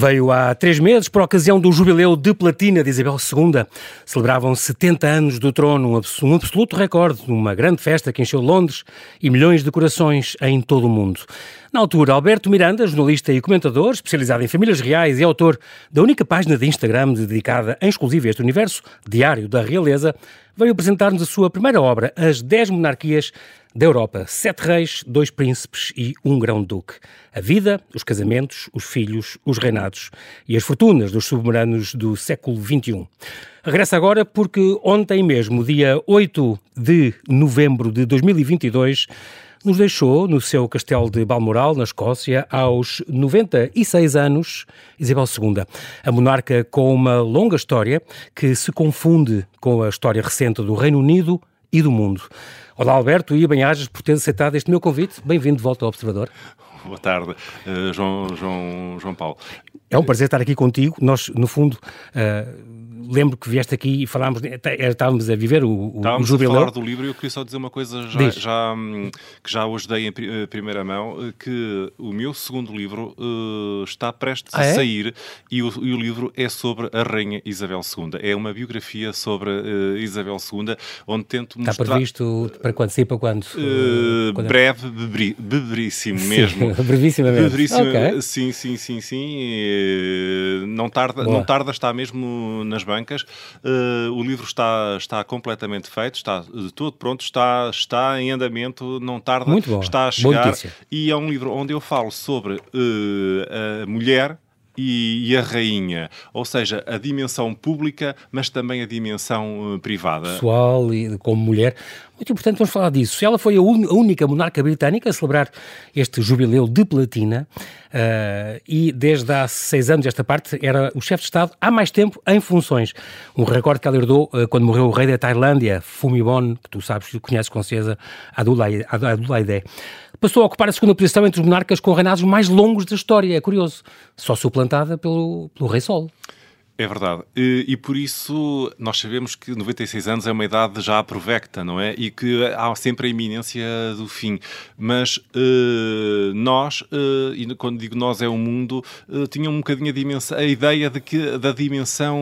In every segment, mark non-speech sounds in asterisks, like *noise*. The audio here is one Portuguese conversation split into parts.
Veio há três meses por ocasião do jubileu de platina de Isabel II. Celebravam 70 anos do trono, um absoluto recorde, numa grande festa que encheu Londres e milhões de corações em todo o mundo. Na altura, Alberto Miranda, jornalista e comentador, especializado em famílias reais e autor da única página de Instagram dedicada em exclusivo a este universo, Diário da Realeza, veio apresentar-nos a sua primeira obra, As Dez Monarquias da Europa. Sete reis, dois príncipes e um grão-duque. A vida, os casamentos, os filhos, os reinados e as fortunas dos soberanos do século XXI. Regressa agora porque ontem mesmo, dia 8 de novembro de 2022, nos deixou no seu castelo de Balmoral, na Escócia, aos 96 anos, Isabel II, a monarca com uma longa história que se confunde com a história recente do Reino Unido e do mundo. Olá, Alberto, e bem-ajas por ter aceitado este meu convite. Bem-vindo de volta ao Observador. Boa tarde, uh, João, João, João Paulo. É um prazer estar aqui contigo. Nós, no fundo, uh, lembro que vieste aqui e falámos, estávamos a viver o, estávamos o jubileu. a falar do livro e eu queria só dizer uma coisa já, já hum, que já hoje dei em eh, primeira mão, eh, que o meu segundo livro uh, está prestes ah, a é? sair e o, e o, livro é sobre a Rainha Isabel II. É uma biografia sobre uh, Isabel II, onde tento mostrar... Está previsto para quando? Sim, para quando? Uh, quando... Breve, bebri, beberíssimo mesmo. *laughs* Brevissimamente. Beberíssimo, okay. sim, sim, sim, sim. não, tarda, não tarda, está mesmo nas bancas. Uh, o livro está, está completamente feito, está de todo pronto, está, está em andamento, não tarda, está a chegar. E é um livro onde eu falo sobre uh, a mulher e, a rainha, ou seja, a dimensão pública, mas também a dimensão uh, privada. Pessoal e como mulher. Muito importante, vamos falar disso. Ela foi a, a única monarca britânica a celebrar este jubileu de platina uh, e desde há seis anos esta parte era o chefe de Estado há mais tempo em funções. Um recorde que ela herdou uh, quando morreu o rei da Tailândia, Fumibon, que tu sabes, conheces com certeza, Adulaide. Passou a ocupar a segunda posição entre os monarcas com reinados mais longos da história, é curioso, só suplantada pelo, pelo Rei Sol. É verdade. E, e, por isso nós sabemos que 96 anos é uma idade já provecta, não é? E que há sempre a iminência do fim. Mas uh, nós, uh, e quando digo nós é o mundo, uh, tinha um bocadinho a, dimensão, a ideia de que, da dimensão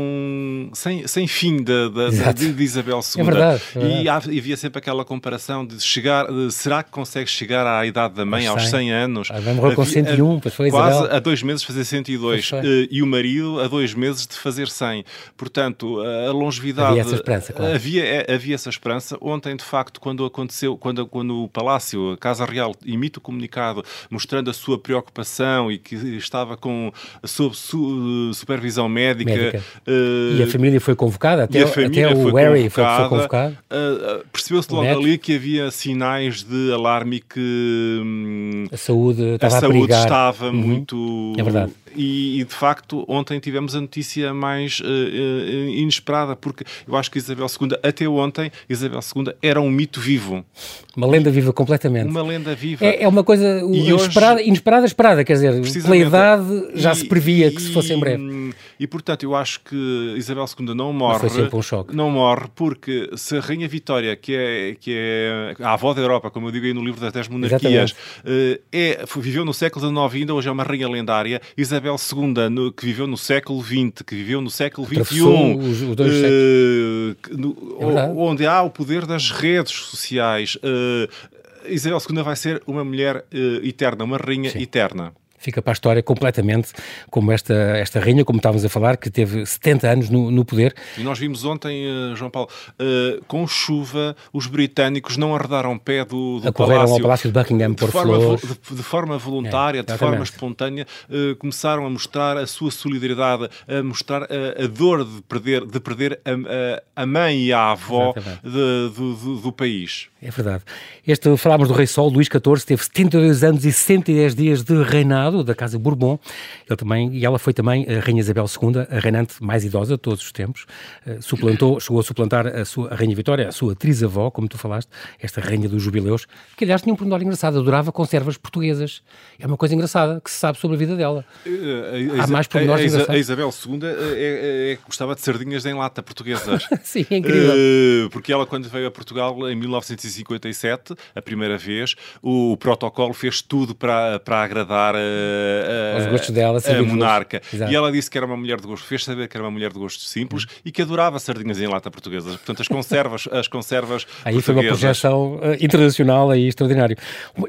sem, sem fim da, da, de, de, Isabel II. É verdade, é verdade. E havia sempre aquela comparação de chegar, de, será que consegue chegar à idade da mãe, aos 100, 100 anos? Ah, vai morrer com 101, pois foi Quase Isabel. a dois meses fazer 102. e o marido a dois meses de fazer 100. Portanto, a longevidade... Havia essa esperança, claro. Havia, é, havia essa esperança. Ontem, de facto, quando aconteceu, quando, quando o Palácio, a Casa Real, emite o comunicado mostrando a sua preocupação e que estava com, sob su, supervisão médica... médica. Uh, e a família foi convocada? Até, até o Harry foi, foi convocado? Uh, Percebeu-se logo Neto. ali que havia sinais de alarme e que... Hum, a saúde estava a, saúde estava uhum. muito... É verdade e, e, de facto ontem tivemos a notícia mais uh, uh, inesperada, porque eu acho que Isabel II, até ontem, Isabel II era um mito vivo. Uma lenda viva completamente. Uma lenda viva. É, é uma coisa inesperada, hoje, inesperada, esperada, quer dizer, pela idade já e, se previa que se fosse em breve. E portanto eu acho que Isabel II não morre. Mas foi sempre um choque. Não morre porque se a Rainha Vitória, que é, que é a avó da Europa, como eu digo aí no livro das Dez Monarquias, uh, é, viveu no século XIX ainda, hoje é uma rainha lendária, Isabel Isabel II, no, que viveu no século XX, que viveu no século XXI, uh, é onde há o poder das redes sociais. Uh, Isabel II vai ser uma mulher uh, eterna, uma rainha Sim. eterna fica para a história completamente como esta, esta rainha, como estávamos a falar, que teve 70 anos no, no poder. E nós vimos ontem, uh, João Paulo, uh, com chuva, os britânicos não arredaram pé do, do Acorreram palácio. ao Palácio de Buckingham por forma, flores. De, de forma voluntária, é, de forma espontânea, uh, começaram a mostrar a sua solidariedade, a mostrar a, a dor de perder, de perder a, a, a mãe e a avó de, do, do, do país. É verdade. Este, falámos do Rei Sol, Luís XIV, teve 72 anos e 110 dias de reinado da Casa Bourbon. Ele também, e ela foi também a Rainha Isabel II, a reinante mais idosa de todos os tempos. Uh, suplantou, chegou a suplantar a, sua, a Rainha Vitória, a sua atriz-avó, como tu falaste, esta Rainha dos Jubileus, que aliás tinha um pormenor engraçado, adorava conservas portuguesas. É uma coisa engraçada que se sabe sobre a vida dela. Uh, a, Há mais pormenores engraçados. A Isabel II é, é, é, gostava de sardinhas em lata portuguesas. *laughs* Sim, é incrível. Uh, porque ela, quando veio a Portugal em 1900 1957, a primeira vez, o protocolo fez tudo para, para agradar a, a, Os gostos dela, a monarca. E ela disse que era uma mulher de gosto, fez saber que era uma mulher de gosto simples hum. e que adorava sardinhas em lata portuguesas. Portanto, as conservas, as conservas Aí foi uma projeção uh, internacional aí extraordinário.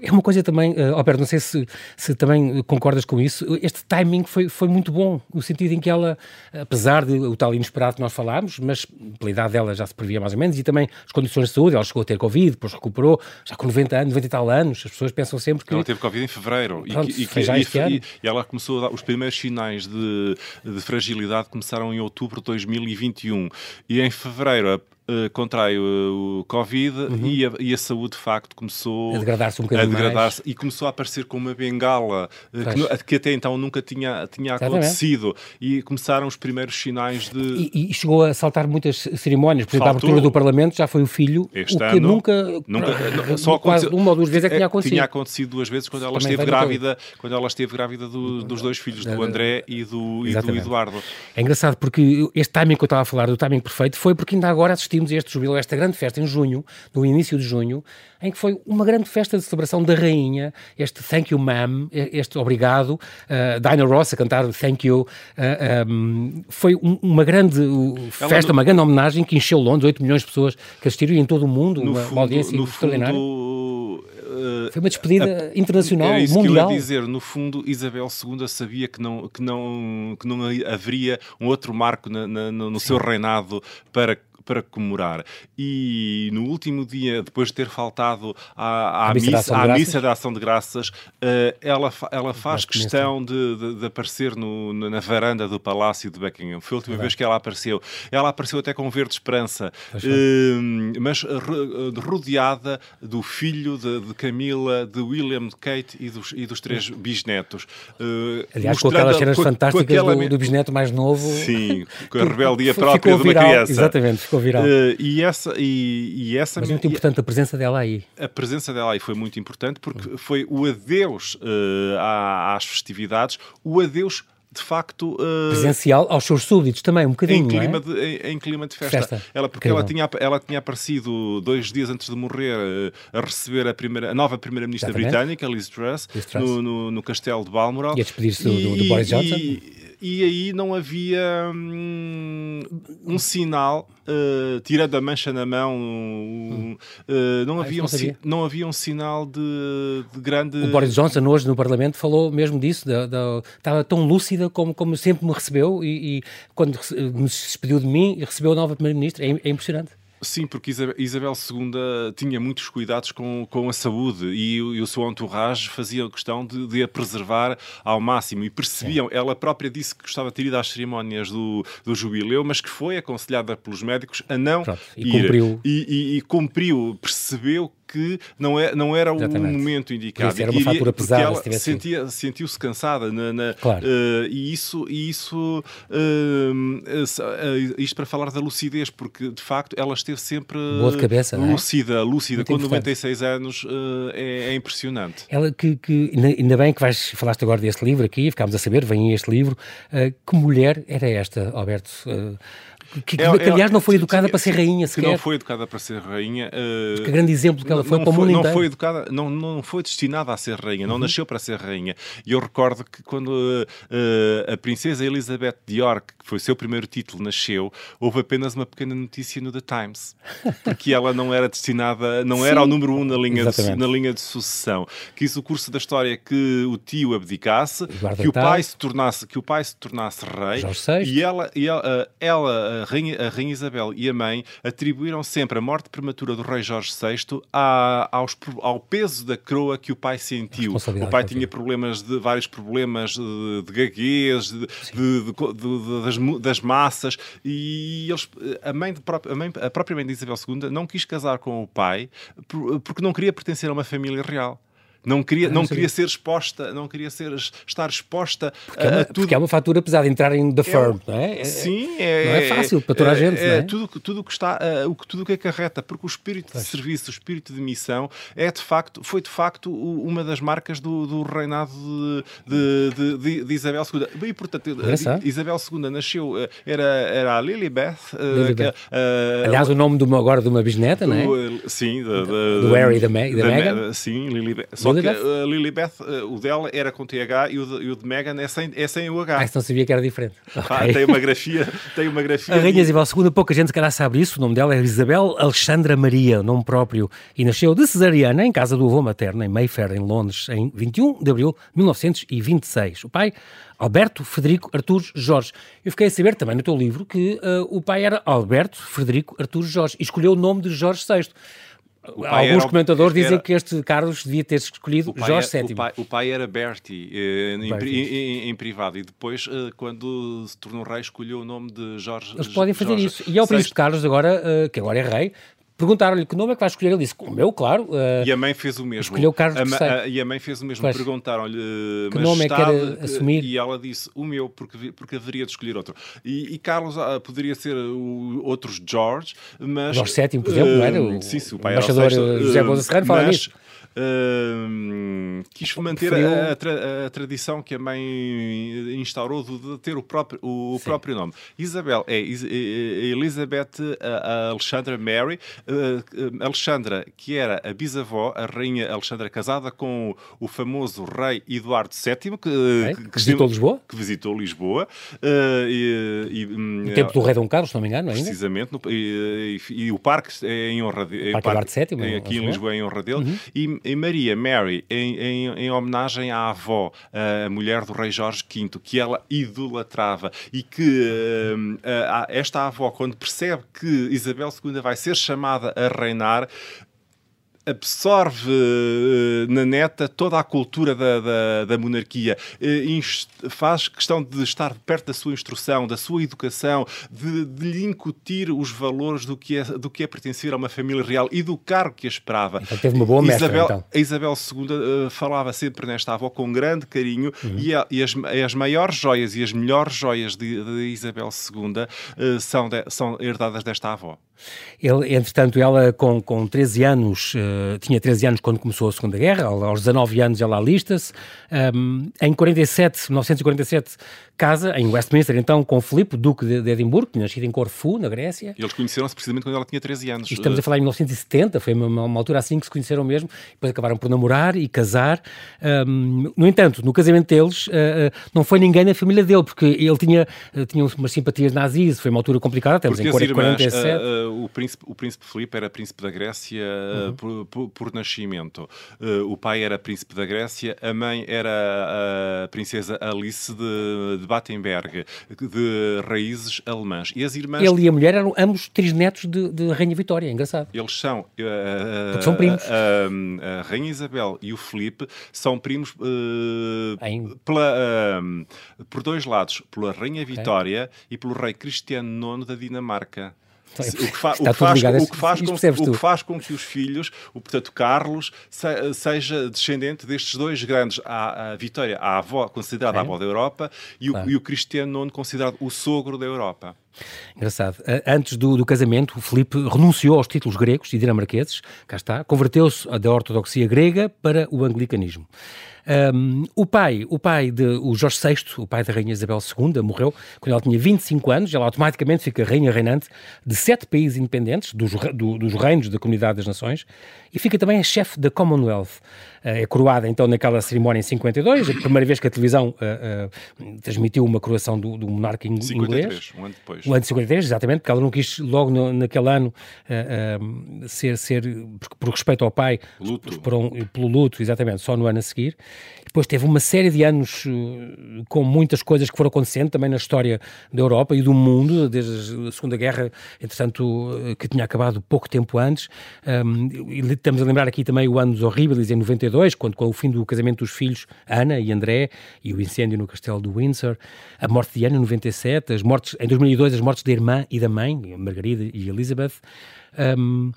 É uma coisa também, uh, Alberto, não sei se, se também concordas com isso, este timing foi, foi muito bom, no sentido em que ela, apesar de o tal inesperado que nós falámos, mas pela idade dela já se previa mais ou menos, e também as condições de saúde, ela chegou a ter Covid, depois recuperou, já com 90 anos, 90 e tal anos, as pessoas pensam sempre que... Ela teve Covid em fevereiro. Pronto, e, e, e, e, e, ela começou a dar, os primeiros sinais de, de fragilidade começaram em outubro de 2021. E em fevereiro uh, contrai o, o Covid uhum. e, a, e, a, saúde, de facto, começou a degradar-se um bocadinho a degradar-se e começou a aparecer com uma bengala uh, que, que, até então nunca tinha, tinha acontecido. E começaram os primeiros sinais de. E, e chegou a saltar muitas cerimónias. Por exemplo, a abertura do Parlamento já foi o filho, este o que ano, nunca. nunca só quase uma ou duas vezes é que tinha é, acontecido. Tinha acontecido duas vezes quando ela esteve grávida, quando ela esteve grávida do, dos dois filhos, do André e do, e do Eduardo. É engraçado porque este timing que eu estava a falar, do timing perfeito, foi porque ainda agora assistimos a este jubileu, esta grande festa em junho, no início de junho, em que foi uma grande festa de celebração da rainha, este Thank You Ma'am, este obrigado, uh, Dinah Ross a cantar Thank You, uh, eh, um, ehm, foi um, uma grande festa, uma grande homenagem que encheu Londres, 8 milhões de pessoas que assistiram em todo o mundo, uma, fundo, uma, audiência extraordinária. Fundo, uh, foi uma despedida a, internacional, era isso mundial. Que eu ia dizer, no fundo, Isabel II sabia que não, que não, que não haveria um outro marco na, na, no, no seu reinado para para comemorar. E no último dia, depois de ter faltado à, à, missa, missa, à missa da Ação de Graças, uh, ela, ela faz questão de, de, de aparecer no, na varanda do Palácio de Buckingham. Foi a última vez que ela apareceu. Ela apareceu até com verde esperança, uh, mas rodeada do filho de, de, Camila, de William, de Kate e dos, e dos três bisnetos. Uh, Aliás, com aquelas cenas fantásticas aquela... do, do, bisneto mais novo. Sim, com a rebeldia própria de uma criança. Exatamente, ficou ficou viral. Uh, e essa, e, e essa Mas muito importante a presença dela aí. A presença dela aí foi muito importante porque foi o adeus uh, às festividades, o adeus de facto uh, presencial aos seus súbditos também um bocadinho em clima, é? de, em, em, clima de festa, festa. ela porque ela tinha ela tinha aparecido dois dias antes de morrer uh, a receber a primeira a nova primeira ministra britânica Liz Truss, Liz Truss. No, no, no, castelo de Balmoral e a despedir-se do, do, do, Boris Johnson e, e aí não havia hum, um sinal, uh, tirando a mancha na mão, uh, não, ah, havia não, um, não havia um sinal de, de, grande. O Boris Johnson, hoje no Parlamento, falou mesmo disso, da, da, estava tão como, como sempre me recebeu e, e quando me despediu de mim, recebeu a nova Primeira-Ministra. É, é impressionante. Sim, porque Isabel II tinha muitos cuidados com, com a saúde e, e o seu entourage fazia questão de, de, a preservar ao máximo e percebiam, Sim. ela própria disse que gostava de ter ido às cerimónias do, do jubileu, mas que foi aconselhada pelos médicos a não Pronto, e ir. Cumpriu. E, e, e cumpriu, percebeu que não, é, não era Exatamente. o momento indicado. Era uma fatura pesada. Ela sentia, sentiu-se cansada na, na claro. uh, e isso, e isso uh, uh, isto para falar da lucidez, porque de facto ela esteve sempre Boa de cabeça, lúcida, é? lúcida, com 96 anos é, é, impressionante. Ela que, que, ainda bem que vais, falaste agora deste livro aqui, ficámos a saber, vem este livro, que mulher era esta, Alberto? Que, que, é, que aliás não foi educada para ser rainha sequer. Que não foi educada para ser rainha. Uh, que grande exemplo que ela foi para o mundo foi, inteiro. Não foi educada, não, não foi destinada a ser rainha, não uhum. nasceu para ser rainha. E eu recordo que quando uh, a princesa Elizabeth de York, que foi o seu primeiro título, nasceu, houve apenas uma pequena notícia no The Times, porque ela não era destinada, não Sim. era o número um na linha, de, na linha de sucessão. Quis o curso da história que o tio abdicasse, que o pai se tornasse, que o pai se tornasse rei, e ela, e ela, ela a Rainha, a Rainha Isabel e a mãe atribuíram sempre a morte prematura do rei Jorge VI à, aos, ao peso da coroa que o pai sentiu. O pai tinha problemas de vários problemas de, de gaguez, de, de, de, das, das, massas, e eles, a, mãe a, mãe, a própria mãe de Isabel II não quis casar com o pai porque não queria pertencer a uma família real Não queria, não, não queria ser exposta, não queria ser, estar exposta porque é uma, a tudo. Porque é uma fatura pesada entrar em The é Firm, não é? Sim, é, não é fácil para toda a gente. É, é? Tudo, tudo que está, uh, tudo que acarreta, porque o espírito pois. de serviço, o espírito de missão é de facto, foi de facto uma das marcas do, do reinado de, de, de, de Isabel II. E portanto, Isabel II nasceu, eh, era, era a Lilibeth. Lilibeth. Uh, Aliás, o nome de uma, agora de uma bisneta, não é? Sim, do, do Harry e da, da, da Meghan. Sim, Lilibeth. Só Lilibeth? que uh, Lilibeth, uh, o dela era com TH e o de, e o de Meghan é sem, é sem o H. Ah, não sabia que era diferente. Ah, tem uma grafia, tem uma grafia. A Rainha Isabel II, pouca gente calhar sabe isso, o nome dela é Isabel Alexandra Maria, nome próprio, e nasceu de cesariana em casa do avô materno, em Mayfair, em Londres, em 21 de abril de 1926. O pai, Alberto Frederico Artur Jorge. Eu fiquei a saber também no teu livro que uh, o pai era Alberto Frederico Artur Jorge e escolheu o nome de Jorge VI. Alguns comentadores era, dizem que este Carlos devia ter escolhido Jorge VII. O pai, o pai era Bertie, eh, em, em, em, privado, e depois, eh, quando se tornou rei, escolheu o nome de Jorge. Eles podem fazer Jorge isso. E ao Príncipe Carlos, agora, eh, que agora é rei, Perguntaram-lhe que nome é que vai escolher. Ele disse: O meu, claro. Uh, e a mãe fez o mesmo. Escolheu Carlos a, a, E a mãe fez o mesmo. Perguntaram-lhe que nome é que quer assumir. E ela disse: O meu, porque, porque haveria de escolher outro. E, e Carlos uh, poderia ser o, outros George, mas. Jorge VII, por exemplo, uh, não era? O, sim, sim, o pai o embaixador era sexto, José Boza Serrano fala nisso uh, quis manter a, a, tra a, tradição que a mãe instaurou de ter o próprio, o próprio nome. Isabel é Elizabeth Alexandra Mary. Uh, Alexandra, que era a bisavó, a rainha Alexandra, casada com o famoso rei Eduardo VII, que, é, que, que visitou Lisboa. Que visitou Lisboa. Uh, e, e, no tempo do rei Dom Carlos, se não me engano, ainda. Precisamente. No, e, e, e, o parque é em honra dele. Parque Eduardo VII. Aqui em Lisboa é em honra dele. Uhum. E em Maria, Mary, em, em, em, homenagem à avó, a mulher do rei Jorge V, que ela idolatrava e que uh, esta avó, quando percebe que Isabel II vai ser chamada a reinar, absorve uh, na neta toda a cultura da, da, da monarquia, uh, faz questão de estar perto da sua instrução, da sua educação, de, de, lhe incutir os valores do que, é, do que é pertencer a uma família real e do cargo que a esperava. Então teve uma boa mestra, Isabel, então. A Isabel II uh, falava sempre nesta avó com grande carinho uhum. e, a, e as, as, maiores joias e as melhores joias de, de Isabel II são, de, são herdadas desta avó. Ele, entretanto, ela com, com 13 anos, uh, tinha 13 anos quando começou a Segunda Guerra, aos 19 anos ela alista-se. Um, em 47, 1947, casa em Westminster, então, com Filipe, Duque de, de Edimburgo, que nascido em Corfu, na Grécia. E eles conheceram-se precisamente quando ela tinha 13 anos. E estamos a falar em 1970, foi uma, uma, altura assim que se conheceram mesmo, depois acabaram por namorar e casar. Um, no entanto, no casamento deles, uh, não foi ninguém na família dele, porque ele tinha, uh, tinha umas simpatias nazis, foi uma altura complicada, estamos porque em 47. Uh, o, príncipe, o príncipe Filipe era príncipe da Grécia uhum. por, por, por, nascimento. o pai era príncipe da Grécia, a mãe era a princesa Alice de, de Battenberg, de raízes alemãs. E as irmãs... Ele e a mulher eram ambos trisnetos de, de Rainha Vitória, é engraçado. Eles são... Uh, são primos. A, a, Rainha Isabel e o Felipe são primos uh, pela, uh, por dois lados, pela Rainha Vitória okay. e pelo rei Cristiano IX da Dinamarca. O que, fa o, que faz, o, que faz com, o que faz com que os filhos, o portanto Carlos, se, seja descendente destes dois grandes, a, a Vitória, a avó, considerada é. a avó da Europa, e o, claro. e o Cristiano IX, considerado o sogro da Europa. Engraçado. Antes do, do, casamento, o Filipe renunciou aos títulos gregos e dinamarqueses, cá está, converteu-se da ortodoxia grega para o anglicanismo. Um, o pai, o pai de o Jorge VI, o pai da rainha Isabel II, morreu quando ela tinha 25 anos, ela automaticamente fica rainha reinante de sete países independentes, dos, do, dos reinos da Comunidade das Nações, e fica também a chefe da Commonwealth. Eh, é coroada então naquela cerimónia em 52, a primeira vez que a televisão uh, uh, transmitiu uma coroação do, do monarca in 53, inglês. um ano depois. Um ano de 53, exatamente, porque ela não quis logo no, naquele ano uh, ser, ser por, por, respeito ao pai, luto. Por um, pelo luto, exatamente, só no ano a seguir. Depois teve uma série de anos com muitas coisas que foram acontecendo também na história da Europa e do mundo, desde a Segunda Guerra, entretanto, que tinha acabado pouco tempo antes. Um, estamos a lembrar aqui também o ano dos horríveis, em 92, 1992, quando com o fim do casamento dos filhos, Ana e André, e o incêndio no castelo do Windsor, a morte de Ana em 97, as mortes, em 2002 as mortes da irmã e da mãe, Margarida e Elizabeth. Um,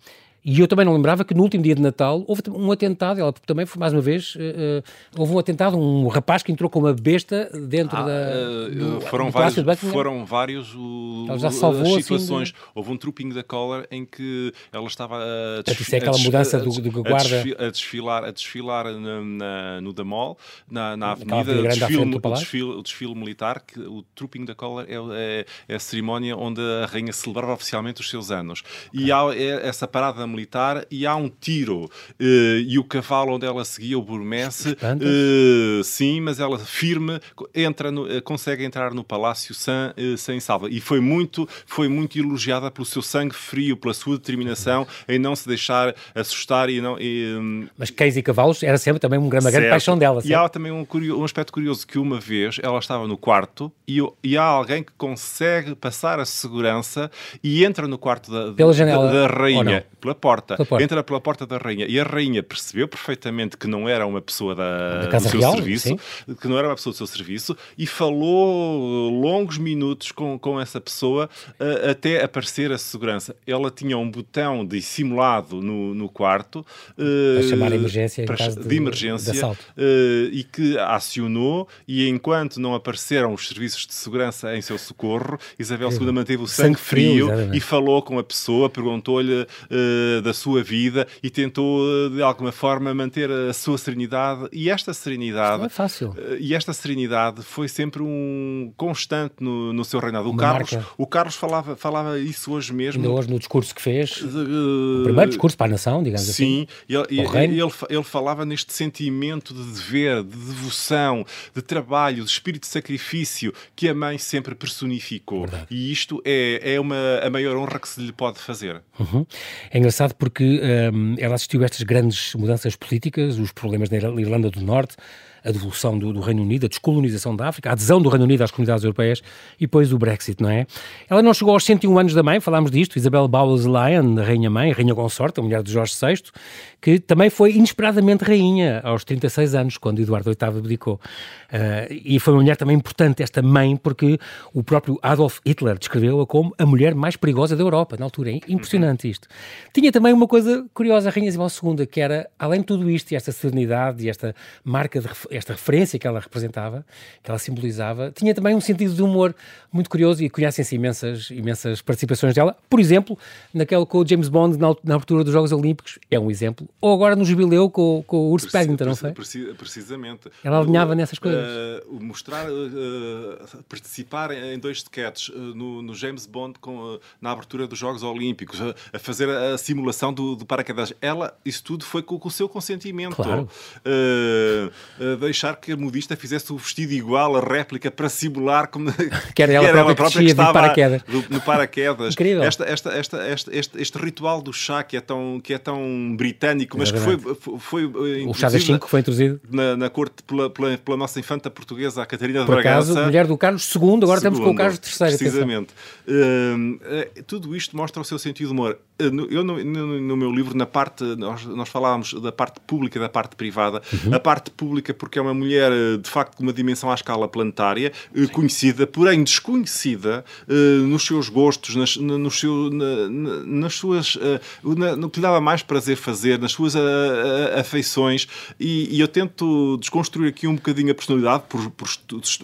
E eu também não lembrava que no último dia de Natal houve um atentado, ela também foi mais uma vez, uh, houve um atentado, um rapaz que entrou com uma besta dentro ah, da. Do, foram, do vários, foram vários o, ela já salvou, as assim, situações. Assim. Houve um trooping da Collar em que ela estava a, desfi é aquela mudança do, do guarda. A desfilar, a desfilar na, na, no Damol, na, na avenida, o desfile, o, desfile, o desfile militar, que o trooping da Collar é, é, é, a cerimónia onde a rainha celebrava oficialmente os seus anos. E há é, essa parada militar e há um tiro. Uh, e o cavalo onde ela seguia, o Burmese, uh, sim, mas ela firme, entra no, uh, consegue entrar no palácio sem, sem salva. E foi muito, foi muito elogiada pelo seu sangue frio, pela sua determinação em não se deixar assustar e não. E, um... Mas cães e cavalos era sempre também uma grande, grande paixão dela. Certo? E há também um, curioso, um aspecto curioso que uma vez ela estava no quarto e, e há alguém que consegue passar a segurança e entra no quarto da, da, da rainha, pela porta. pela porta, entra pela porta da rainha e a rainha percebeu perfeitamente que não era uma pessoa da, da do seu Real, serviço, sim. que não era uma pessoa do seu serviço e falou longos minutos com, com essa pessoa uh, até aparecer a segurança. Ela tinha um botão dissimulado no, no quarto uh, para chamar a emergência para, de, de, emergência de uh, e que acionou e enquanto não apareceram os serviços de segurança em seu socorro, Isabel II manteve o sangue, sangue frio, frio e falou com a pessoa, perguntou-lhe da sua vida e tentou de alguma forma manter a sua serenidade e esta serenidade não é fácil. e esta serenidade foi sempre um constante no, no seu reinado. O Carlos, o Carlos falava, falava isso hoje mesmo. Ainda hoje no discurso que fez, uh, o primeiro discurso para a nação, digamos sim, assim. Sim, ele, ele, ele, falava neste sentimento de dever, de devoção, de trabalho, de espírito de sacrifício que a mãe sempre personificou. Verdade. E isto é, é uma, a maior honra que se lhe pode fazer. Uhum. É engraçado porque um, ela assistiu a estas grandes mudanças políticas, os problemas na Irlanda do Norte, a devolução do, do, Reino Unido, a descolonização da África, a adesão do Reino Unido às comunidades europeias e depois o Brexit, não é? Ela não chegou aos 101 anos da mãe, falámos disto, Isabel Bowles Lyon, rainha-mãe, rainha consorte, a mulher de Jorge VI, que também foi inesperadamente rainha aos 36 anos, quando Eduardo VIII abdicou. Uh, e foi uma mulher também importante, esta mãe, porque o próprio Adolf Hitler descreveu-a como a mulher mais perigosa da Europa, na altura. É impressionante isto. Tinha também uma coisa curiosa, a Rainha Isabel II, que era, além de tudo isto, e esta serenidade e esta marca de esta referência que ela representava, que ela simbolizava, tinha também um sentido de humor muito curioso e conhecem-se imensas, imensas participações dela. Por exemplo, naquele com o James Bond na, na, abertura dos Jogos Olímpicos, é um exemplo. Ou agora no jubileu com, com o Urso Preci, Paddington, não foi? Precisamente. Ela alinhava nessas coisas. Uh, mostrar, uh, participar em dois sketches uh, no, no, James Bond com, na abertura dos Jogos Olímpicos, a fazer a, a simulação do, do paraquedas. Ela, isso tudo foi com, com o seu consentimento. Claro. Deixar que a modista fizesse o vestido igual, a réplica, para simular como *laughs* que era ela, que era ela própria, que, estava paraquedas. no paraquedas. Incrível. Esta, esta, esta, este, este, este, ritual do chá que é tão, que é tão britânico, mas que foi, foi, foi o chá das 5 foi introduzido na, na corte pela, pela, pela, nossa infanta portuguesa, a Catarina de Por Bragança. Acaso, mulher do Carlos II, agora segundo, estamos com o Carlos III. Precisamente. Uh, tudo isto mostra o seu sentido de humor. Eu, no, no, no, meu livro, na parte, nós, nós falávamos da parte pública e da parte privada. Uhum. A parte pública, porque é uma mulher, de facto, de uma dimensão à escala planetária, uh, conhecida, porém desconhecida nos seus gostos, nas, nos seu, na, nas suas. Na, no que lhe dava mais prazer fazer, nas suas afeições. E, e, eu tento desconstruir aqui um bocadinho a personalidade por, por,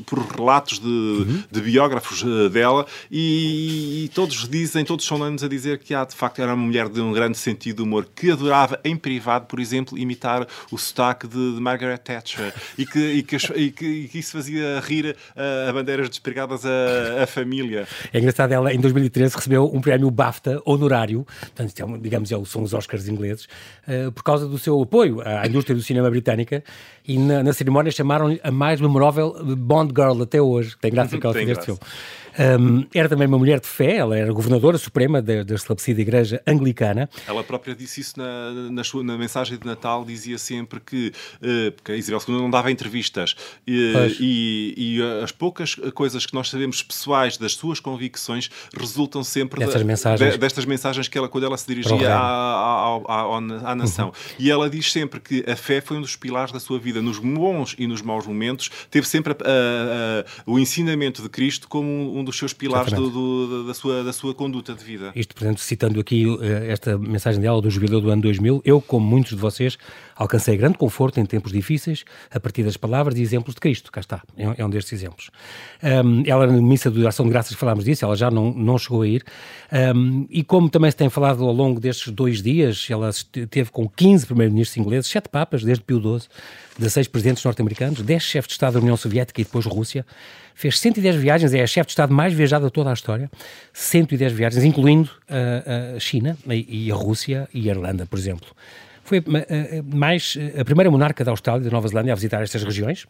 por relatos de, uhum. de, biógrafos dela e, e, todos dizem, todos são anos a dizer que há, de facto, era uma mulher de um grande sentido de humor que adorava, em privado, por exemplo, imitar o sotaque de, de Margaret Thatcher e que, e que, e que, e que isso fazia rir a, a bandeiras despregadas a, a, família. É engraçado, ela em 2013 recebeu um prémio BAFTA honorário, portanto, é digamos, é são os Oscars ingleses, uh, por causa do seu apoio à indústria do cinema britânica e na, na cerimónia chamaram-lhe a mais memorável Bond Girl até hoje. Tem graça que ela fez este filme. Um, era também uma mulher de fé, ela era governadora suprema da, da estabelecida Igreja Anglicana. Ela própria disse isso na, na, sua, na mensagem de Natal, dizia sempre que, uh, porque a Isabel II não dava entrevistas, uh, e, e, as poucas coisas que nós sabemos pessoais das suas convicções resultam sempre destas, da, mensagens. De, destas mensagens que ela, quando ela se dirigia à, à, à, à, nação. Uhum. E ela diz sempre que a fé foi um dos pilares da sua vida, nos bons e nos maus momentos, teve sempre o ensinamento de Cristo como um dos seus pilares do, do, da, sua, da sua conduta de vida. Isto, portanto, citando aqui uh, esta mensagem dela do jubileu do ano 2000, eu, como muitos de vocês, alcancei grande conforto em tempos difíceis a partir das palavras e exemplos de Cristo. Cá está, é, é um destes exemplos. Um, ela, na missa de ação de graças, falámos disso, ela já não, não chegou a ir. Um, e como também se tem falado ao longo destes dois dias, ela teve com 15 primeiros-ministros ingleses, 7 papas, desde Pio XII, 16 presidentes norte-americanos, 10 chefes de Estado da União Soviética e depois Rússia. Fez 110 viagens, é a chefe de Estado mais viajada de toda a história. 110 viagens, incluindo a, a China e a Rússia e a Irlanda, por exemplo. Foi mais a primeira monarca da Austrália e da Nova Zelândia a visitar estas regiões.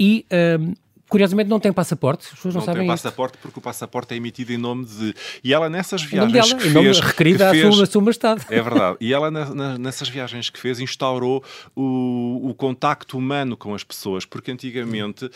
E um, curiosamente não tem passaporte. As pessoas não, não sabem tem passaporte isso. porque o passaporte é emitido em nome de. E ela nessas viagens dela, que fez. requerida que fez, à sua majestade. É verdade. E ela nessas viagens que fez instaurou o, o contacto humano com as pessoas, porque antigamente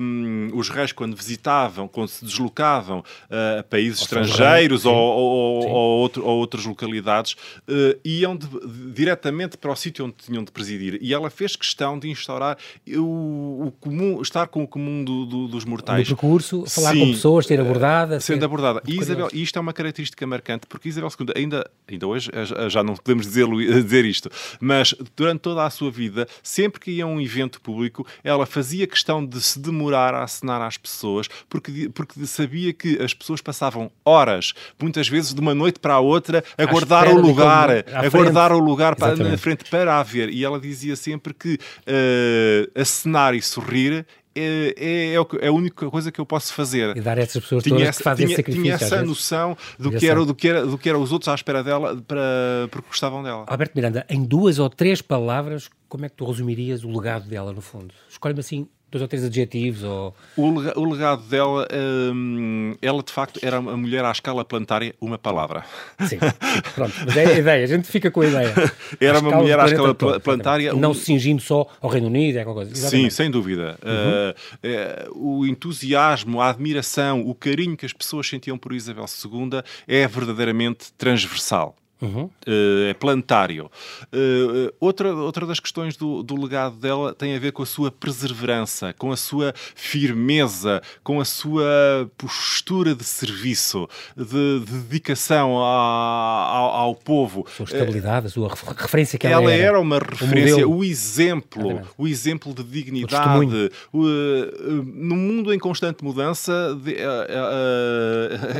um, os reis, quando visitavam, quando se deslocavam uh, a países ou estrangeiros ou, ou, ou, outro, ou, outras localidades, uh, iam de, diretamente para o sítio onde tinham de presidir. E ela fez questão de instaurar o, o comum, estar com o comum do, do, dos mortais. No percurso, falar Sim, com pessoas, ser abordada. Sendo abordada. E, Isabel, isto é uma característica marcante, porque Isabel II, ainda, ainda hoje, já não podemos dizer, dizer isto, mas durante toda a sua vida, sempre que ia a um evento público, ela fazia questão de se demorar a acenar às pessoas, porque, porque sabia que as pessoas passavam horas, muitas vezes de uma noite para a outra, a guardar o lugar, a guardar o lugar para, na frente para a ver. E ela dizia sempre que uh, acenar e sorrir é, é, é, a única coisa que eu posso fazer. E dar a essas pessoas tinha todas essa, que fazem tinha. Tinha essa noção do que, era, do, que era, do que era os outros à espera dela para, porque gostavam dela. Alberto Miranda, em duas ou três palavras, como é que tu resumirias o legado dela, no fundo? Escolhe-me assim dois ou três adjetivos? Ou... O, legado dela, hum, ela de facto era uma mulher à escala planetária, uma palavra. Sim, *laughs* pronto, mas é a ideia, a gente fica com a ideia. Era uma mulher à escala todo, planetária. Não um... se cingindo só ao Reino Unido, é coisa. Exatamente. Sim, sem dúvida. Uhum. Uh, o entusiasmo, a admiração, o carinho que as pessoas sentiam por Isabel II é verdadeiramente transversal. Uhum. Uh, é planetário. Uh, outra, outra das questões do, do, legado dela tem a ver com a sua perseverança, com a sua firmeza, com a sua postura de serviço, de, de dedicação a, ao, ao, povo. Sua estabilidade, uh, a sua referência que ela, ela era. era uma referência, o, o exemplo, o exemplo de dignidade. no mundo em constante mudança, de,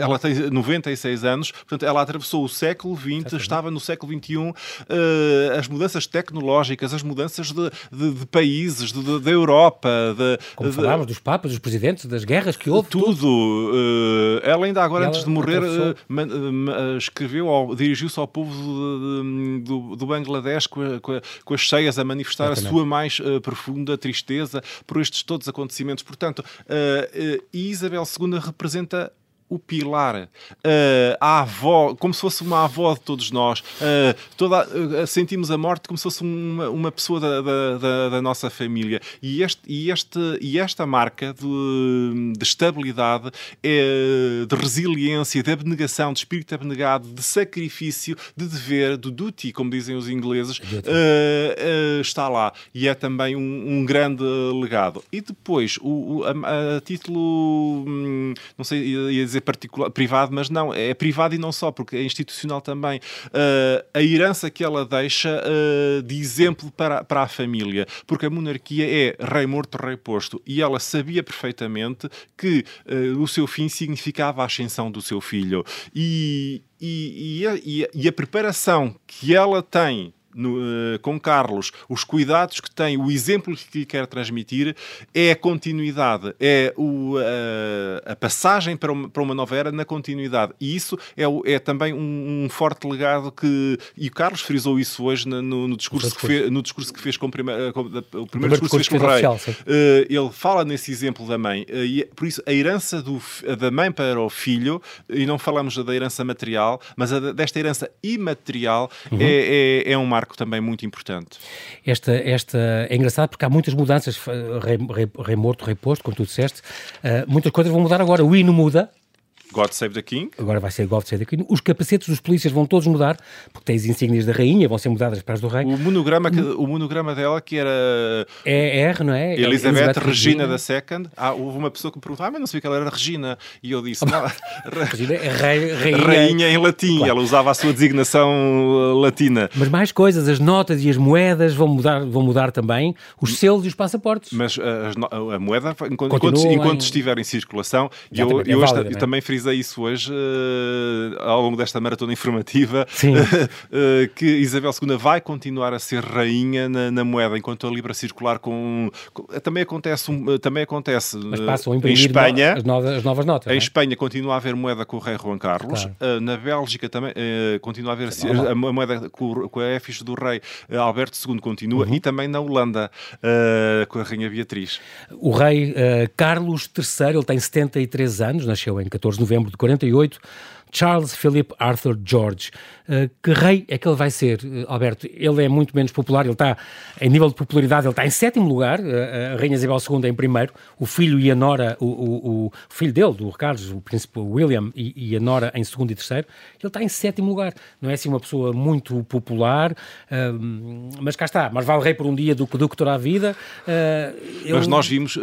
ela tem 96 anos, portanto, ela atravessou o século XX estava no século XXI, uh, eh, as mudanças tecnológicas, as mudanças de, de, de países, de, da Europa. De, Como falámos dos papas, dos presidentes, das guerras que houve. Tudo. tudo. Uh, ela ainda agora, antes de morrer, uh, escreveu, dirigiu-se ao povo do, do Bangladesh com, a, com, a, com, as cheias a manifestar Exatamente. a sua mais profunda tristeza por estes todos acontecimentos. Portanto, Isabel II representa o pilar, uh, a avó, como se fosse uma avó de todos nós. Uh, toda, uh, sentimos a morte como se fosse uma, uma pessoa da, da, da, da, nossa família. E, este, e, este, e esta marca de, de estabilidade, é, de resiliência, de abnegação, de espírito abnegado, de sacrifício, de dever, do duty, como dizem os ingleses, está lá. E é também um, um grande legado. E depois, o, o a, a, título, hum, não sei, ia dizer particular, privado, mas não, é privado e não só, porque é institucional também. Uh, a herança que ela deixa uh, de exemplo para, para a família, porque a monarquia é rei morto, rei posto, e ela sabia perfeitamente que uh, o seu fim significava a ascensão do seu filho. E, e, e, a, e a preparação que ela tem no, uh, com Carlos, os cuidados que tem, o exemplo que lhe quer transmitir, é a continuidade, é o, uh, a passagem para uma, para uma nova era na continuidade. E isso é, o, é também um, um, forte legado que. E o Carlos frisou isso hoje no, no, discurso, que fez, no discurso que fez com, primeira, com o primeiro, o primeiro discurso que fez com o rei. Oficial, uh, ele fala nesse exemplo da mãe. e, é, por isso, a herança do, da mãe para o filho, e não falamos da herança material, mas a, desta herança imaterial, uhum. é, é, é um marco marco também muito importante. Esta, esta, é engraçado porque há muitas mudanças, rei, rei, rei morto, rei posto, como tu disseste, uh, muitas coisas vão mudar agora. O hino muda, God Save the King. Agora vai ser God Save the King. Os capacetes dos polícias vão todos mudar, porque têm as insígnias da rainha, vão ser mudadas para as do rei. O monograma, que, o monograma dela, que era... É R, não é? Elizabeth, Elizabeth Regina da Second. Ah, houve uma pessoa que me perguntou, ah, mas não sabia que ela era Regina. E eu disse, *laughs* não... Regina é rei, rainha... rainha em latim. Claro. Ela usava a sua designação uh, latina. Mas mais coisas, as notas e as moedas vão mudar, vão mudar também, os selos e os passaportes. Mas a, a moeda, enquanto, enquanto, enquanto em... estiver em circulação, e eu, eu, é válida, eu também frisei isso hoje, uh, ao longo desta maratona informativa, uh, *laughs* que Isabel II vai continuar a ser rainha na, na, moeda, enquanto a Libra circular com... com também acontece, um, também acontece Mas passam a imprimir em Espanha, no, as, novas, as novas notas. Em é? Espanha continua a haver moeda com o rei Juan Carlos, claro. na Bélgica também continua a haver é a moeda com, com a efis do rei Alberto II continua, uhum. e também na Holanda, com a rainha Beatriz. O rei Carlos III, ele tem 73 anos, nasceu em 14 de novembro de 48, Charles Philip Arthur George. Uh, que rei é que ele vai ser, uh, Alberto? Ele é muito menos popular, ele está, em nível de popularidade, ele está em sétimo lugar, uh, a Rainha Isabel II em primeiro, o filho e a nora, o, o, o filho dele, do Carlos, o príncipe William, e, e, a nora em segundo e terceiro, ele está em sétimo lugar. Não é assim uma pessoa muito popular, mas cá está, mas vale rei por um dia do que do que toda a vida. mas nós vimos,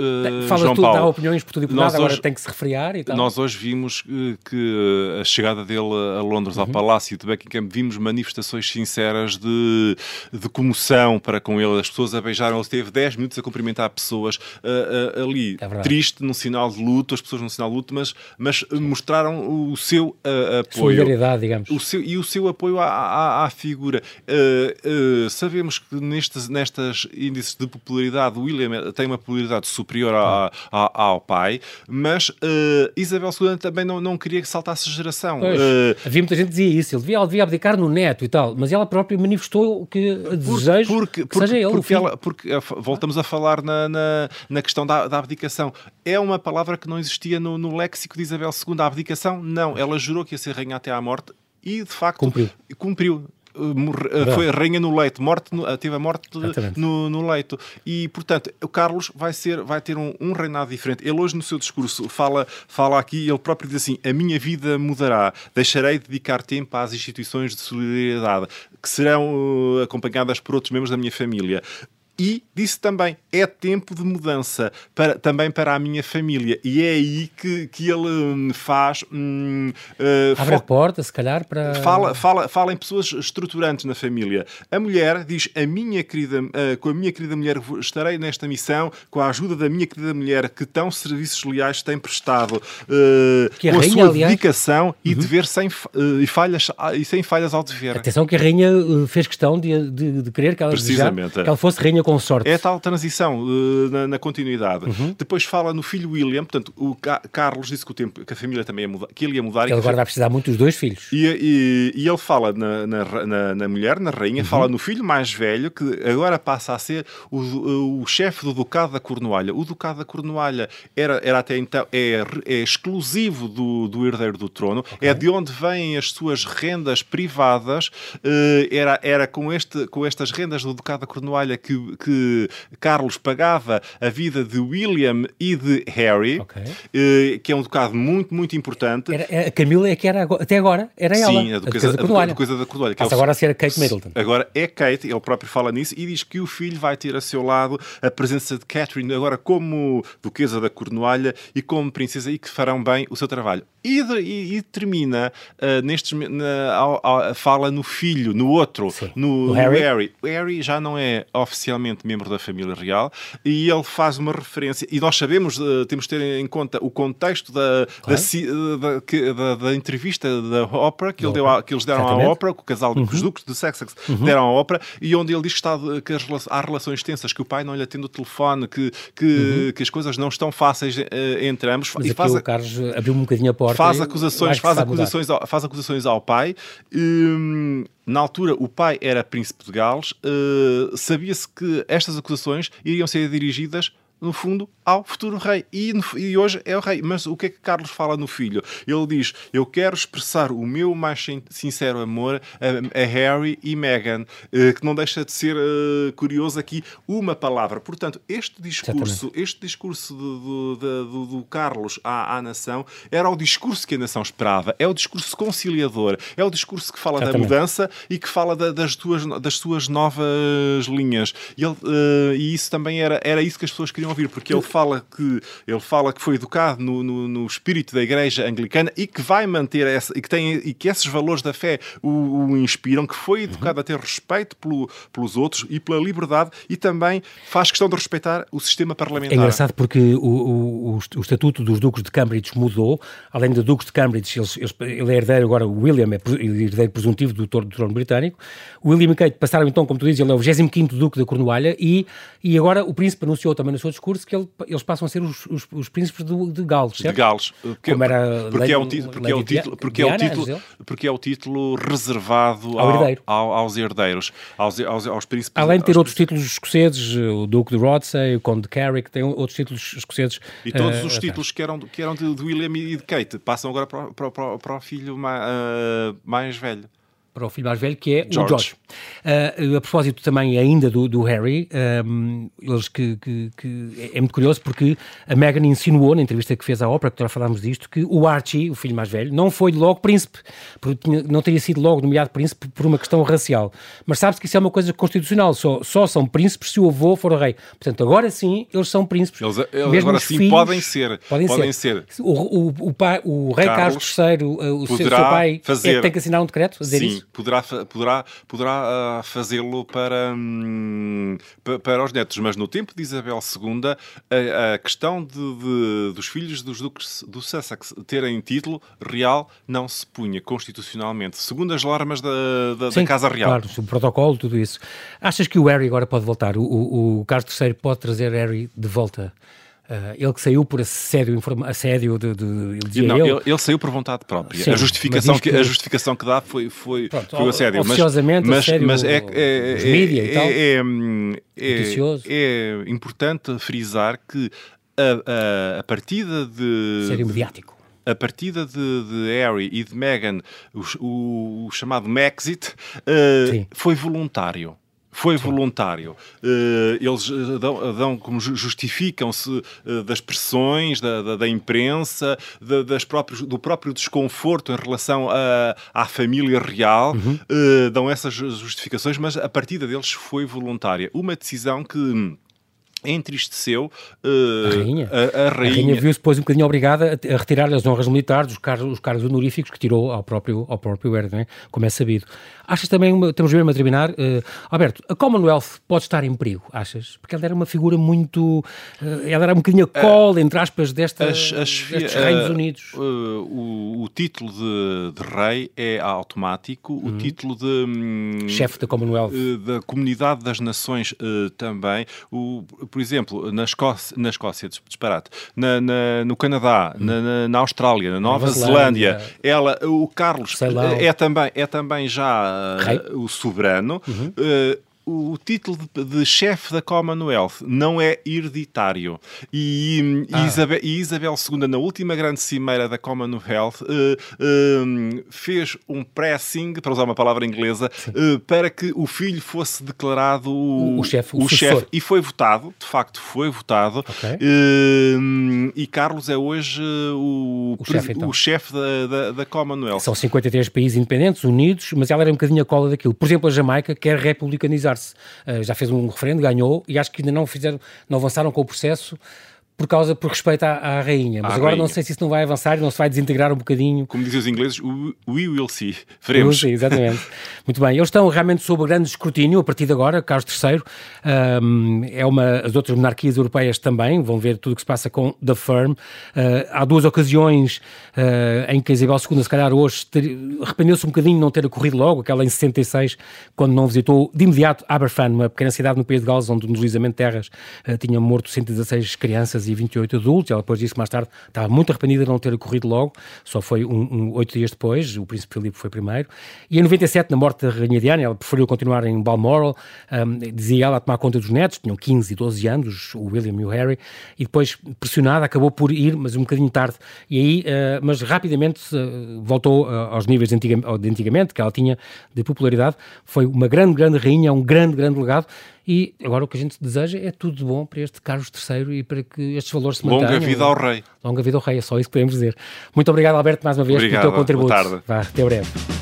fala João tudo, Paulo, dá opiniões por tudo e por nada, hoje, agora tem que se refriar e tal. Nós hoje vimos que a chegada dele a Londres, uhum. ao Palácio de Buckingham, vimos manifestações sinceras de, de comoção para com ele. As pessoas a beijaram, ele esteve 10 minutos a cumprimentar pessoas uh, uh, ali, é triste, num sinal de luto, as pessoas num sinal de luto, mas, mas mostraram o seu uh, apoio. Solidariedade, digamos. O seu, e o seu apoio à, à, à figura. sabemos que nestes, nestas índices de popularidade, William tem uma popularidade superior ao pai, mas Isabel II também não, não queria que saltasse geração Pois, uh, havia muita gente que dizia isso, ele devia, ele devia abdicar no neto e tal, mas ela própria manifestou que desejo porque, que seja ele. Porque, ela, porque eh, voltamos a falar na, na, na questão da, da, abdicação. É uma palavra que não existia no, no léxico de Isabel II. A abdicação, não. Ela jurou que ia ser rainha até à morte e, de facto, cumpriu. cumpriu. Eh, foi a rainha no leito, morte no, teve a morte no, no, leito. E, portanto, o Carlos vai, ser, vai ter um, um, reinado diferente. Ele hoje, no seu discurso, fala, fala aqui, ele próprio diz assim: A minha vida mudará, deixarei de dedicar tempo às instituições de solidariedade, que serão uh, acompanhadas por outros membros da minha família. E disse também: é tempo de mudança para, também para a minha família. E é aí que, que ele hum, faz. Hum, uh, Abre a porta, se calhar, para. Fala, fala, fala em pessoas estruturantes na família. A mulher diz: a minha querida, uh, com a minha querida mulher estarei nesta missão, com a ajuda da minha querida mulher, que tão serviços leais tem prestado, uh, que a com rainha, a sua aliás... dedicação uhum. e dever sem, e, falhas, e sem falhas ao dever. Atenção que a rainha fez questão de, de, de querer que ela, Precisamente. que ela fosse rainha com sorte. É tal transição uh, na, na, continuidade. Uhum. Depois fala no filho William, portanto, o Ca Carlos disse que, o tempo, que a família também ia mudar, que ele ia mudar. Ele agora vai precisar muito dos dois filhos. E, e, e ele fala na, na, na, mulher, na rainha, uhum. fala no filho mais velho, que agora passa a ser o, o chefe do Ducado da Cornualha. O Ducado da Cornualha era, era até então é, é exclusivo do, do herdeiro do trono, okay. é de onde vêm as suas rendas privadas. Uh, era, era com, este, com estas rendas do Ducado da Cornualha que, que Carlos pagava a vida de William e de Harry, okay. eh, que é um ducado muito, muito importante. Era, a Camila é que era até agora, era ela. Sim, a duquesa, da Cornualha. A duquesa da Cornualha Passa é agora a ser a Kate Middleton. Agora é Kate, ele próprio fala nisso e diz que o filho vai ter a seu lado a presença de Catherine agora como duquesa da Cornualha e como princesa e que farão bem o seu trabalho. E, e, e termina uh, nestes, na, a, a, fala no filho, no outro, no, no Harry. Harry. O Harry já não é oficialmente membro da família real e ele faz uma referência, e nós sabemos, uh, temos de ter em conta o contexto da, claro. da, da, da, da, entrevista da ópera que, ele deu a, que eles deram Exatamente. à ópera, que o casal uhum. dos duques de Sussex uhum. deram à ópera, e onde ele diz que, está, que as, há relações tensas, que o pai não lhe atende o telefone, que, que, uhum. que as coisas não estão fáceis uh, entre ambos. Mas e faz o Carlos abriu um bocadinho a porta. Faz acusações, faz acusações, ao, faz acusações ao pai. Hum, na altura, o pai era príncipe de Gales. Uh, Sabia-se que estas acusações iriam ser dirigidas no fundo, ao futuro rei. E, e, hoje é o rei. Mas o que é que Carlos fala no filho? Ele diz: Eu quero expressar o meu mais sincero amor a, a Harry e Meghan, uh, que não deixa de ser uh, curioso aqui uma palavra. Portanto, este discurso, este discurso do, do, do, do Carlos à, à, nação era o discurso que a nação esperava. É o discurso conciliador. É o discurso que fala Exatamente. da mudança e que fala da, das, tuas, das suas novas linhas. E, ele, uh, e isso também era, era isso que as pessoas queriam ouvir, porque ele fala que, ele fala que foi educado no, no, no espírito da igreja anglicana e que vai manter essa, e que, tem, e que esses valores da fé o, o inspiram, que foi educado uhum. a ter respeito pelo, pelos outros e pela liberdade e também faz questão de respeitar o sistema parlamentar. É engraçado porque o, o, o estatuto dos Duques de Cambridge mudou, além de Duques de Cambridge, eles, eles, ele é herdeiro agora, William é herdeiro presuntivo do, do trono britânico, William e Kate passaram então, como tu dizes, ele é o 25º Duque da Cornualha e, e agora o príncipe anunciou também no seu discurso que ele, eles passam a ser os, os, os príncipes de, de Gales, certo? De Gales. Porque, como era porque, é o título, porque, é o título, porque, é o título, porque é o título reservado ao herdeiro. Ao, aos herdeiros, aos, aos, aos príncipes. Além de ter outros títulos escoceses, o Duque de Rothesay, o Conde de Carrick, tem outros títulos escoceses. E todos uh, os títulos que eram, que eram de, de William e de Kate passam agora para, para, para, para o filho mais, uh, mais velho para o filho mais velho, que é George. o George. Uh, a propósito também ainda do, do Harry, um, eles que, que, que, é muito curioso porque a Meghan insinuou na entrevista que fez à ópera, que já falámos disto, que o Archie, o filho mais velho, não foi logo príncipe, porque não teria sido logo nomeado príncipe por uma questão racial. Mas sabe-se que isso é uma coisa constitucional, só, só são príncipes se o avô for o rei. Portanto, agora sim, eles são príncipes. Eles, eles agora sim filhos, podem ser. Podem, podem ser. ser. O, o, o, pai, o rei Carlos, Carlos III, o, seu pai, fazer, é, tem que assinar um decreto a dizer sim, isso? Poderá, poderá, poderá uh, fazê-lo para, um, para os netos, mas no tempo de Isabel II, a, a questão de, de, dos filhos dos duques do Sussex terem título real não se punha constitucionalmente, segundo as normas da, da, Sim, da Casa Real. Claro, o protocolo, tudo isso. Achas que o Harry agora pode voltar? O, o, o Carlos III pode trazer Harry de volta? Uh, ele que saiu por assédio, assédio de, de, ele não, ele, ele, saiu por vontade própria. Sim, a, justificação que, que, a justificação que dá foi, foi, Pronto, foi o assédio. Oficiosamente, mas, assédio mas é, é, é, mídia e tal. É, é, é, importante frisar que a, a, a partida de... Sério mediático a partida de, de, Harry e de Meghan, o, o, o chamado Maxit, uh, foi voluntário foi voluntário. Uh, eles eh, dão, dão como justificam-se das pressões da, da, da imprensa, da, das próprios, do próprio desconforto em relação a, à família real, uhum. uh, dão essas justificações, mas a partida deles foi voluntária. Uma decisão que entristeceu uh, a rainha. A, a rainha. rainha viu-se depois um bocadinho obrigada a, a retirar as honras militares, os cargos, os cargos honoríficos que tirou ao próprio, ao próprio Herder, é? como é sabido. Achas também, uma, temos mesmo a terminar, uh, Alberto, a Commonwealth pode estar em perigo, achas? Porque ela era uma figura muito, uh, ela era um bocadinho a cola, entre aspas, desta, as, as, destes Reinos Unidos. o, o, título de, de, rei é automático, uhum. o título de... Um, Chefe da Commonwealth. da Comunidade das Nações também, o por exemplo, na Escócia, na Escócia disparate, na, na no Canadá, hum. na, na, Austrália, na Nova, Nova Zelândia, Zelândia, ela, o Carlos é também, é também já o soberano. Uhum. Uh, o título de, de chefe da Commonwealth não é hereditário. E, ah. Isabel, e Isabel II, na última grande cimeira da Commonwealth, uh, uh, fez um pressing, para usar uma palavra inglesa, uh, para que o filho fosse declarado o, o chefe. O, o chefe. E foi votado, de facto foi votado. Okay. e Carlos é hoje o, o chefe então. chef da, da, da, Commonwealth. São 53 países independentes, unidos, mas ela era um bocadinho a cola daquilo. Por exemplo, a Jamaica quer republicanizar se Uh, já fez um referendo, ganhou, e acho que ainda não fizeram, não avançaram com o processo por causa, por respeito à, à rainha. Mas à agora rainha. não sei se isso não vai avançar e não se vai desintegrar um bocadinho. Como dizem os ingleses, we will see. Veremos. Sim, exatamente. *laughs* Muito bem. Eles estão realmente sob grande escrutínio a partir de agora, Carlos III. Um, é uma, as outras monarquias europeias também vão ver tudo o que se passa com The Firm. Uh, há duas ocasiões uh, em que a Isabel II, se calhar hoje, arrependeu-se um bocadinho de não ter ocorrido logo, aquela em 66, quando não visitou de imediato Aberfan, uma pequena cidade no país de Gales, onde no deslizamento de terras uh, tinha morto 116 crianças 1928 adultos. Ela depois disse mais tarde estava muito arrependida de não ter ocorrido logo, só foi um, um, oito dias depois, o príncipe Filipe foi primeiro. E em 97, na morte da rainha Diana, ela preferiu continuar em Balmoral, um, dizia ela a tomar conta dos netos, tinham 15 e 12 anos, o William e o Harry, e depois, pressionada, acabou por ir, mas um bocadinho tarde. E aí, uh, mas rapidamente uh, voltou uh, aos níveis de, antiga, de antigamente, que ela tinha de popularidade. Foi uma grande, grande rainha, um grande, grande legado. E agora o que a gente deseja é tudo de bom para este Carlos III e para que estes valores se mantenham. Longa vida ao rei. Longa vida ao rei, é só isso que podemos dizer. Muito obrigado, Alberto, mais uma vez, obrigado, pelo teu contributo. Boa tarde. Vá, até breve.